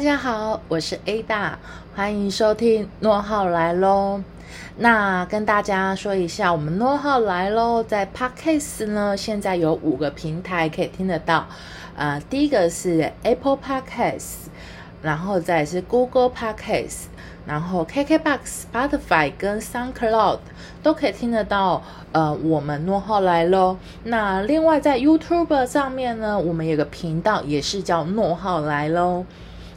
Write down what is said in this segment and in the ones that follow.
大家好，我是 Ada，欢迎收听诺号来喽。那跟大家说一下，我们诺号来喽，在 Podcast 呢，现在有五个平台可以听得到。呃，第一个是 Apple Podcast，然后再是 Google Podcast，然后 KKBox、Spotify 跟 SoundCloud 都可以听得到。呃，我们诺号来喽。那另外在 YouTube 上面呢，我们有个频道也是叫诺号来喽。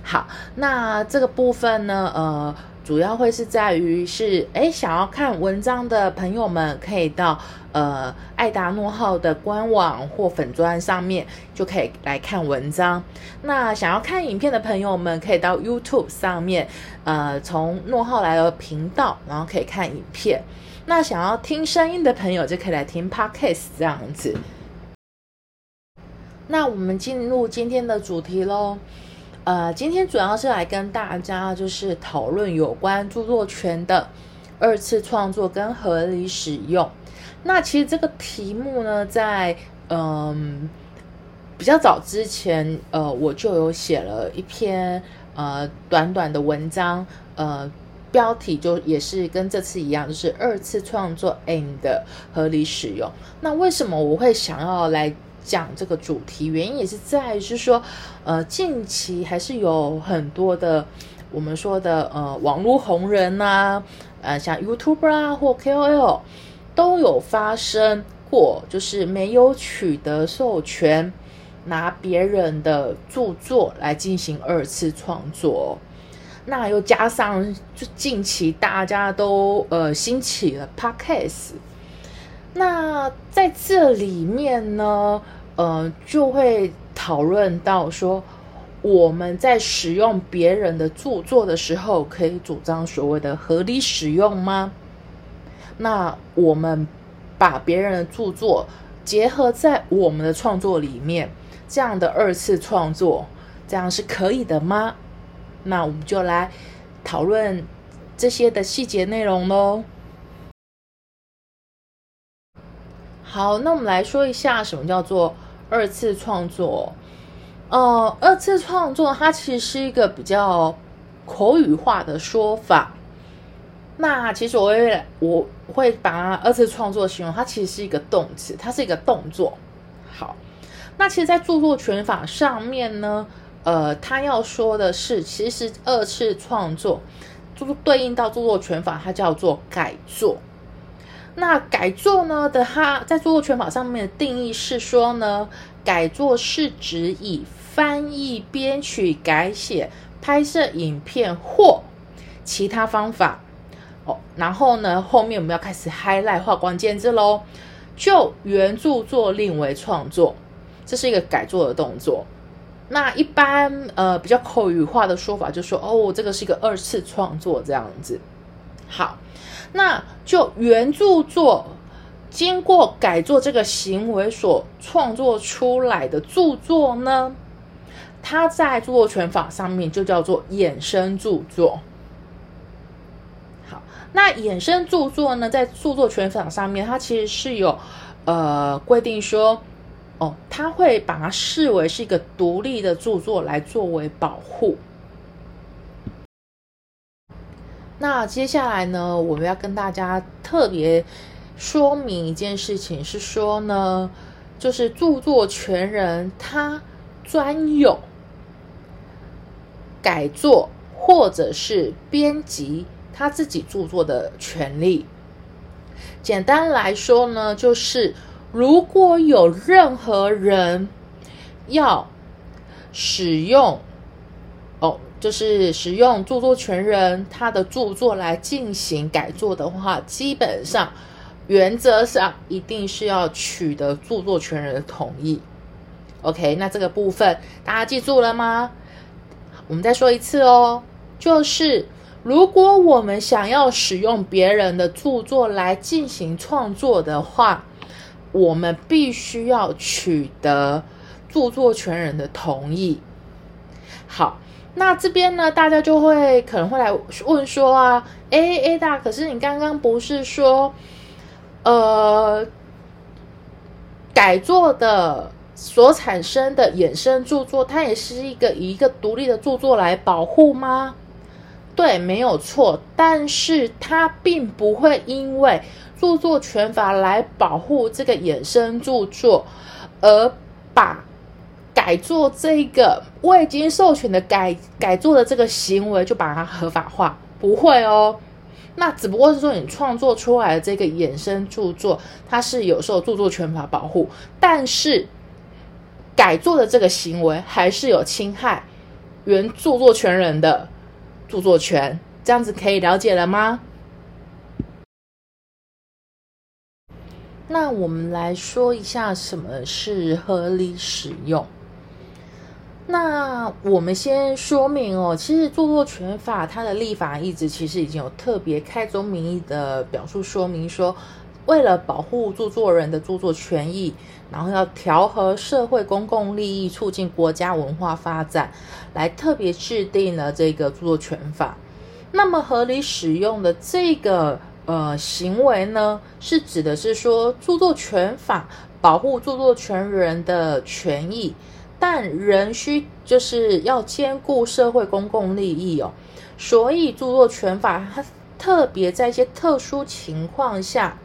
好，那这个部分呢，呃，主要会是在于是，哎，想要看文章的朋友们，可以到呃爱达诺号的官网或粉砖上面就可以来看文章。那想要看影片的朋友们，可以到 YouTube 上面，呃，从诺号来的频道，然后可以看影片。那想要听声音的朋友，就可以来听 Podcast 这样子。那我们进入今天的主题喽。呃，今天主要是来跟大家就是讨论有关著作权的二次创作跟合理使用。那其实这个题目呢，在嗯比较早之前，呃，我就有写了一篇呃短短的文章，呃，标题就也是跟这次一样，就是二次创作 and 合理使用。那为什么我会想要来？讲这个主题原因也是在于是说，呃，近期还是有很多的我们说的呃网络红人呐，呃，像 YouTuber 啊或 KOL 都有发生过，就是没有取得授权，拿别人的著作来进行二次创作。那又加上就近期大家都呃兴起了 Podcast。那在这里面呢，呃，就会讨论到说，我们在使用别人的著作的时候，可以主张所谓的合理使用吗？那我们把别人的著作结合在我们的创作里面，这样的二次创作，这样是可以的吗？那我们就来讨论这些的细节内容喽。好，那我们来说一下什么叫做二次创作。呃，二次创作它其实是一个比较口语化的说法。那其实我会我会把二次创作形容，它其实是一个动词，它是一个动作。好，那其实，在著作权法上面呢，呃，它要说的是，其实二次创作就对应到著作权法，它叫做改作。那改作呢的，它在著作权法上面的定义是说呢，改作是指以翻译、编曲、改写、拍摄影片或其他方法哦。然后呢，后面我们要开始 highlight 画关键字喽，就原著作另为创作，这是一个改作的动作。那一般呃比较口语化的说法就说，哦，这个是一个二次创作这样子。好。那就原著作经过改作这个行为所创作出来的著作呢，它在著作权法上面就叫做衍生著作。好，那衍生著作呢，在著作权法上面，它其实是有呃规定说，哦，它会把它视为是一个独立的著作来作为保护。那接下来呢，我们要跟大家特别说明一件事情，是说呢，就是著作权人他专有改作或者是编辑他自己著作的权利。简单来说呢，就是如果有任何人要使用。就是使用著作权人他的著作来进行改作的话，基本上原则上一定是要取得著作权人的同意。OK，那这个部分大家记住了吗？我们再说一次哦，就是如果我们想要使用别人的著作来进行创作的话，我们必须要取得著作权人的同意。好。那这边呢，大家就会可能会来问说啊，A A 大，可是你刚刚不是说，呃，改作的所产生的衍生著作，它也是一个以一个独立的著作来保护吗？对，没有错。但是它并不会因为著作权法来保护这个衍生著作，而把改作这个未经授权的改改作的这个行为就把它合法化，不会哦。那只不过是说你创作出来的这个衍生著作，它是有受著作权法保护，但是改作的这个行为还是有侵害原著作权人的著作权，这样子可以了解了吗？那我们来说一下什么是合理使用。那我们先说明哦，其实著作权法它的立法意志其实已经有特别开宗明义的表述说明，说为了保护著作人的著作权益，然后要调和社会公共利益，促进国家文化发展，来特别制定了这个著作权法。那么合理使用的这个呃行为呢，是指的是说著作权法保护著作权人的权益。但仍需就是要兼顾社会公共利益哦，所以著作权法它特别在一些特殊情况下，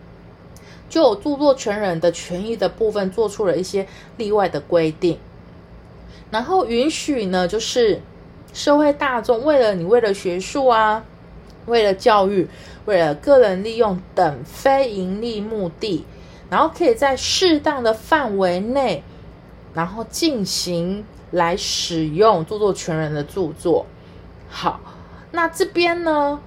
就有著作权人的权益的部分做出了一些例外的规定，然后允许呢，就是社会大众为了你为了学术啊，为了教育，为了个人利用等非盈利目的，然后可以在适当的范围内。然后进行来使用著作权人的著作。好，那这边呢？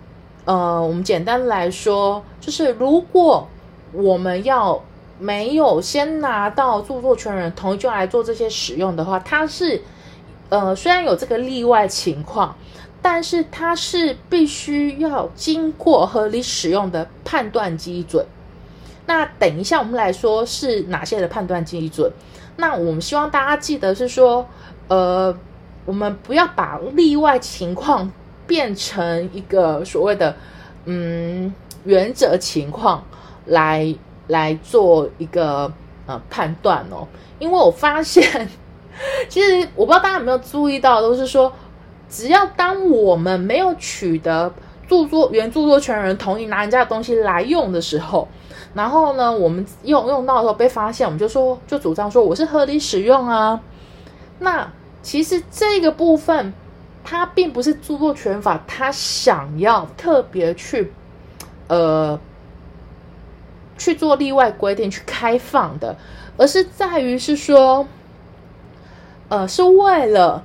呃，我们简单来说，就是如果我们要没有先拿到著作权人同意就来做这些使用的话，它是呃虽然有这个例外情况，但是它是必须要经过合理使用的判断基准。那等一下我们来说是哪些的判断基准？那我们希望大家记得是说，呃，我们不要把例外情况变成一个所谓的嗯原则情况来来做一个呃判断哦。因为我发现，其实我不知道大家有没有注意到，都是说，只要当我们没有取得著作原著作权人同意拿人家的东西来用的时候。然后呢，我们用用到的时候被发现，我们就说，就主张说我是合理使用啊。那其实这个部分，它并不是著作权法，它想要特别去，呃，去做例外规定去开放的，而是在于是说，呃，是为了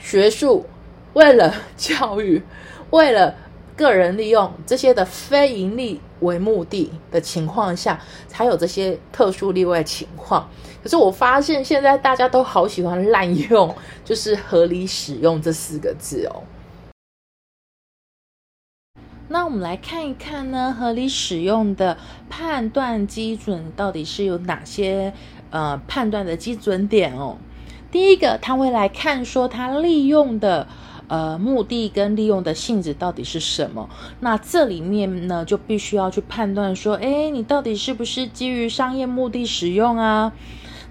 学术，为了教育，为了。个人利用这些的非盈利为目的的情况下，才有这些特殊例外情况。可是我发现现在大家都好喜欢滥用，就是合理使用这四个字哦。那我们来看一看呢，合理使用的判断基准到底是有哪些？呃，判断的基准点哦。第一个，他会来看说他利用的。呃，目的跟利用的性质到底是什么？那这里面呢，就必须要去判断说，哎，你到底是不是基于商业目的使用啊？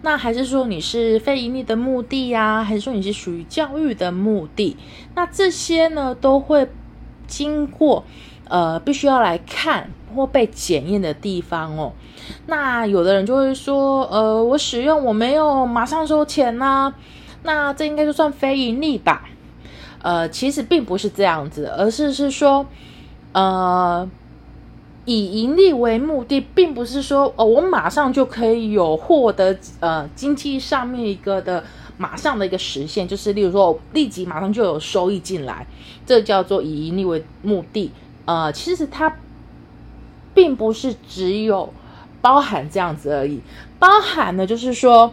那还是说你是非盈利的目的呀？还是说你是属于教育的目的？那这些呢，都会经过呃，必须要来看或被检验的地方哦。那有的人就会说，呃，我使用我没有马上收钱呐，那这应该就算非盈利吧？呃，其实并不是这样子，而是是说，呃，以盈利为目的，并不是说哦，我马上就可以有获得呃经济上面一个的马上的一个实现，就是例如说我立即马上就有收益进来，这叫做以盈利为目的。呃，其实它并不是只有包含这样子而已，包含的就是说，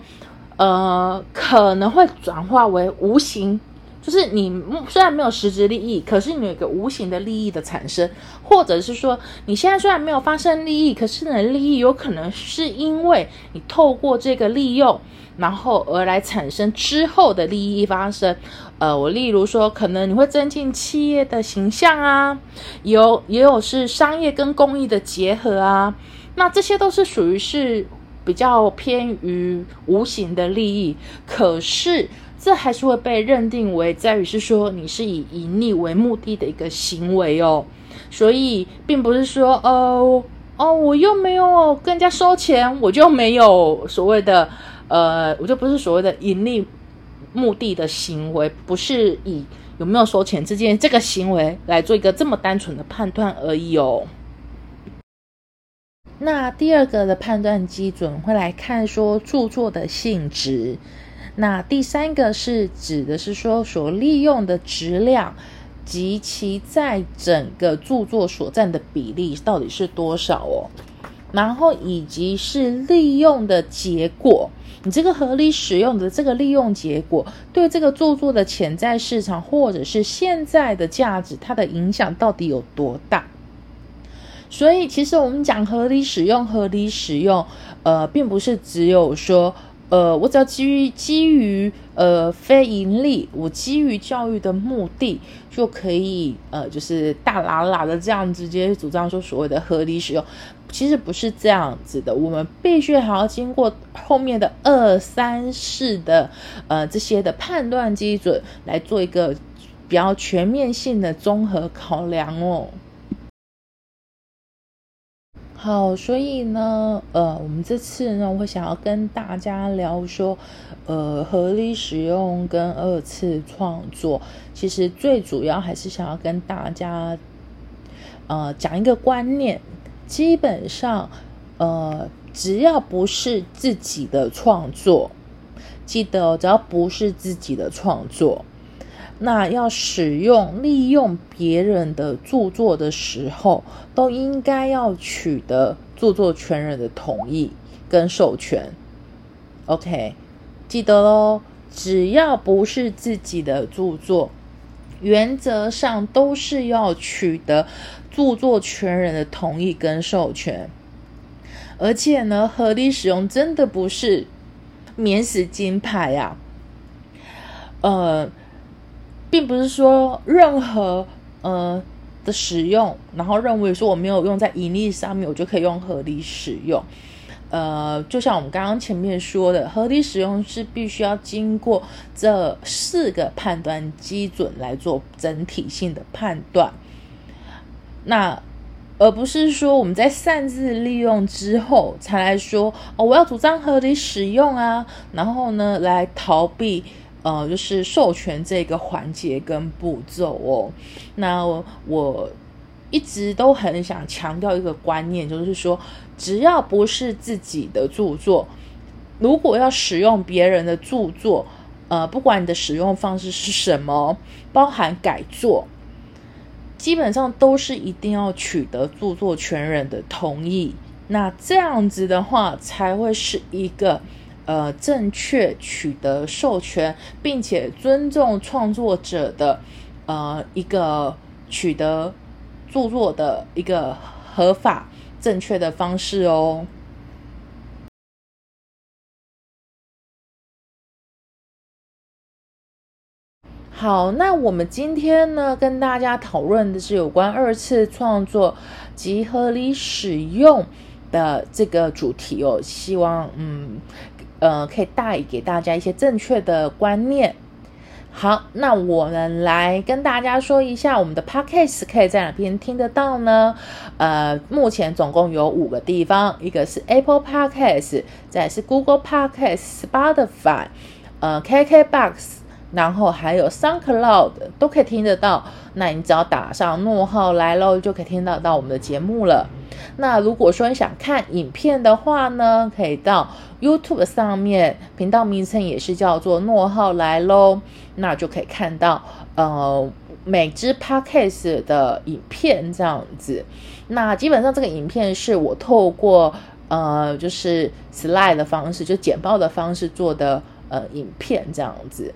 呃，可能会转化为无形。就是你虽然没有实质利益，可是你有一个无形的利益的产生，或者是说你现在虽然没有发生利益，可是你的利益有可能是因为你透过这个利用，然后而来产生之后的利益发生。呃，我例如说，可能你会增进企业的形象啊，有也有是商业跟公益的结合啊，那这些都是属于是比较偏于无形的利益，可是这还是会被认定为在于是说你是以盈利为目的的一个行为哦，所以并不是说哦哦我又没有跟人家收钱，我就没有所谓的呃，我就不是所谓的盈利目的的行为，不是以有没有收钱之间这个行为来做一个这么单纯的判断而已哦。那第二个的判断基准会来看说著作的性质，那第三个是指的是说所利用的质量及其在整个著作所占的比例到底是多少哦，然后以及是利用的结果，你这个合理使用的这个利用结果对这个著作的潜在市场或者是现在的价值，它的影响到底有多大？所以，其实我们讲合理使用，合理使用，呃，并不是只有说，呃，我只要基于基于呃非盈利，我基于教育的目的就可以，呃，就是大喇喇的这样直接主张说所谓的合理使用，其实不是这样子的，我们必须还要经过后面的二三四的呃这些的判断基准来做一个比较全面性的综合考量哦。好，所以呢，呃，我们这次呢，我会想要跟大家聊说，呃，合理使用跟二次创作，其实最主要还是想要跟大家，呃，讲一个观念，基本上，呃，只要不是自己的创作，记得哦只要不是自己的创作。那要使用、利用别人的著作的时候，都应该要取得著作权人的同意跟授权。OK，记得喽，只要不是自己的著作，原则上都是要取得著作权人的同意跟授权。而且呢，合理使用真的不是免死金牌呀，呃。并不是说任何呃的使用，然后认为说我没有用在盈利上面，我就可以用合理使用。呃，就像我们刚刚前面说的，合理使用是必须要经过这四个判断基准来做整体性的判断。那而不是说我们在擅自利用之后才来说哦，我要主张合理使用啊，然后呢来逃避。呃，就是授权这个环节跟步骤哦。那我一直都很想强调一个观念，就是说，只要不是自己的著作，如果要使用别人的著作，呃，不管你的使用方式是什么，包含改作，基本上都是一定要取得著作权人的同意。那这样子的话，才会是一个。呃，正确取得授权，并且尊重创作者的呃一个取得著作的一个合法正确的方式哦。好，那我们今天呢，跟大家讨论的是有关二次创作及合理使用的这个主题哦。希望嗯。呃，可以带给大家一些正确的观念。好，那我们来跟大家说一下，我们的 podcast 可以在哪边听得到呢？呃，目前总共有五个地方，一个是 Apple Podcast，再是 Google Podcast、Spotify，呃，KKBox，然后还有 SoundCloud 都可以听得到。那你只要打上诺号来喽，就可以听得到我们的节目了。那如果说你想看影片的话呢，可以到 YouTube 上面，频道名称也是叫做诺浩来喽，那就可以看到呃每支 Podcast 的影片这样子。那基本上这个影片是我透过呃就是 Slide 的方式，就简报的方式做的呃影片这样子。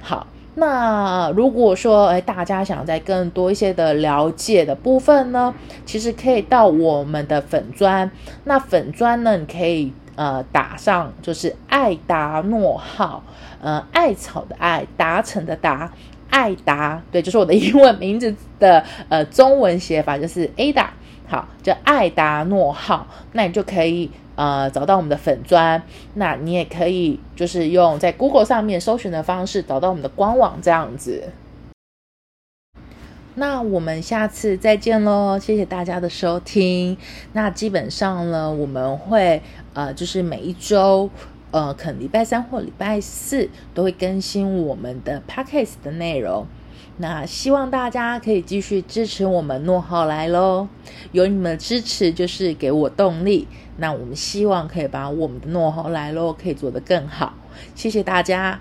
好。那如果说，哎，大家想在更多一些的了解的部分呢，其实可以到我们的粉砖。那粉砖呢，你可以呃打上就是艾达诺号，呃，艾草的艾，达成的达，艾达，对，就是我的英文名字的呃中文写法就是 Ada。好，叫艾达诺号，那你就可以呃找到我们的粉砖，那你也可以就是用在 Google 上面搜寻的方式找到我们的官网这样子。那我们下次再见喽，谢谢大家的收听。那基本上呢，我们会呃就是每一周呃可能礼拜三或礼拜四都会更新我们的 Podcast 的内容。那希望大家可以继续支持我们诺浩来喽，有你们的支持就是给我动力。那我们希望可以把我们的诺浩来喽可以做得更好，谢谢大家。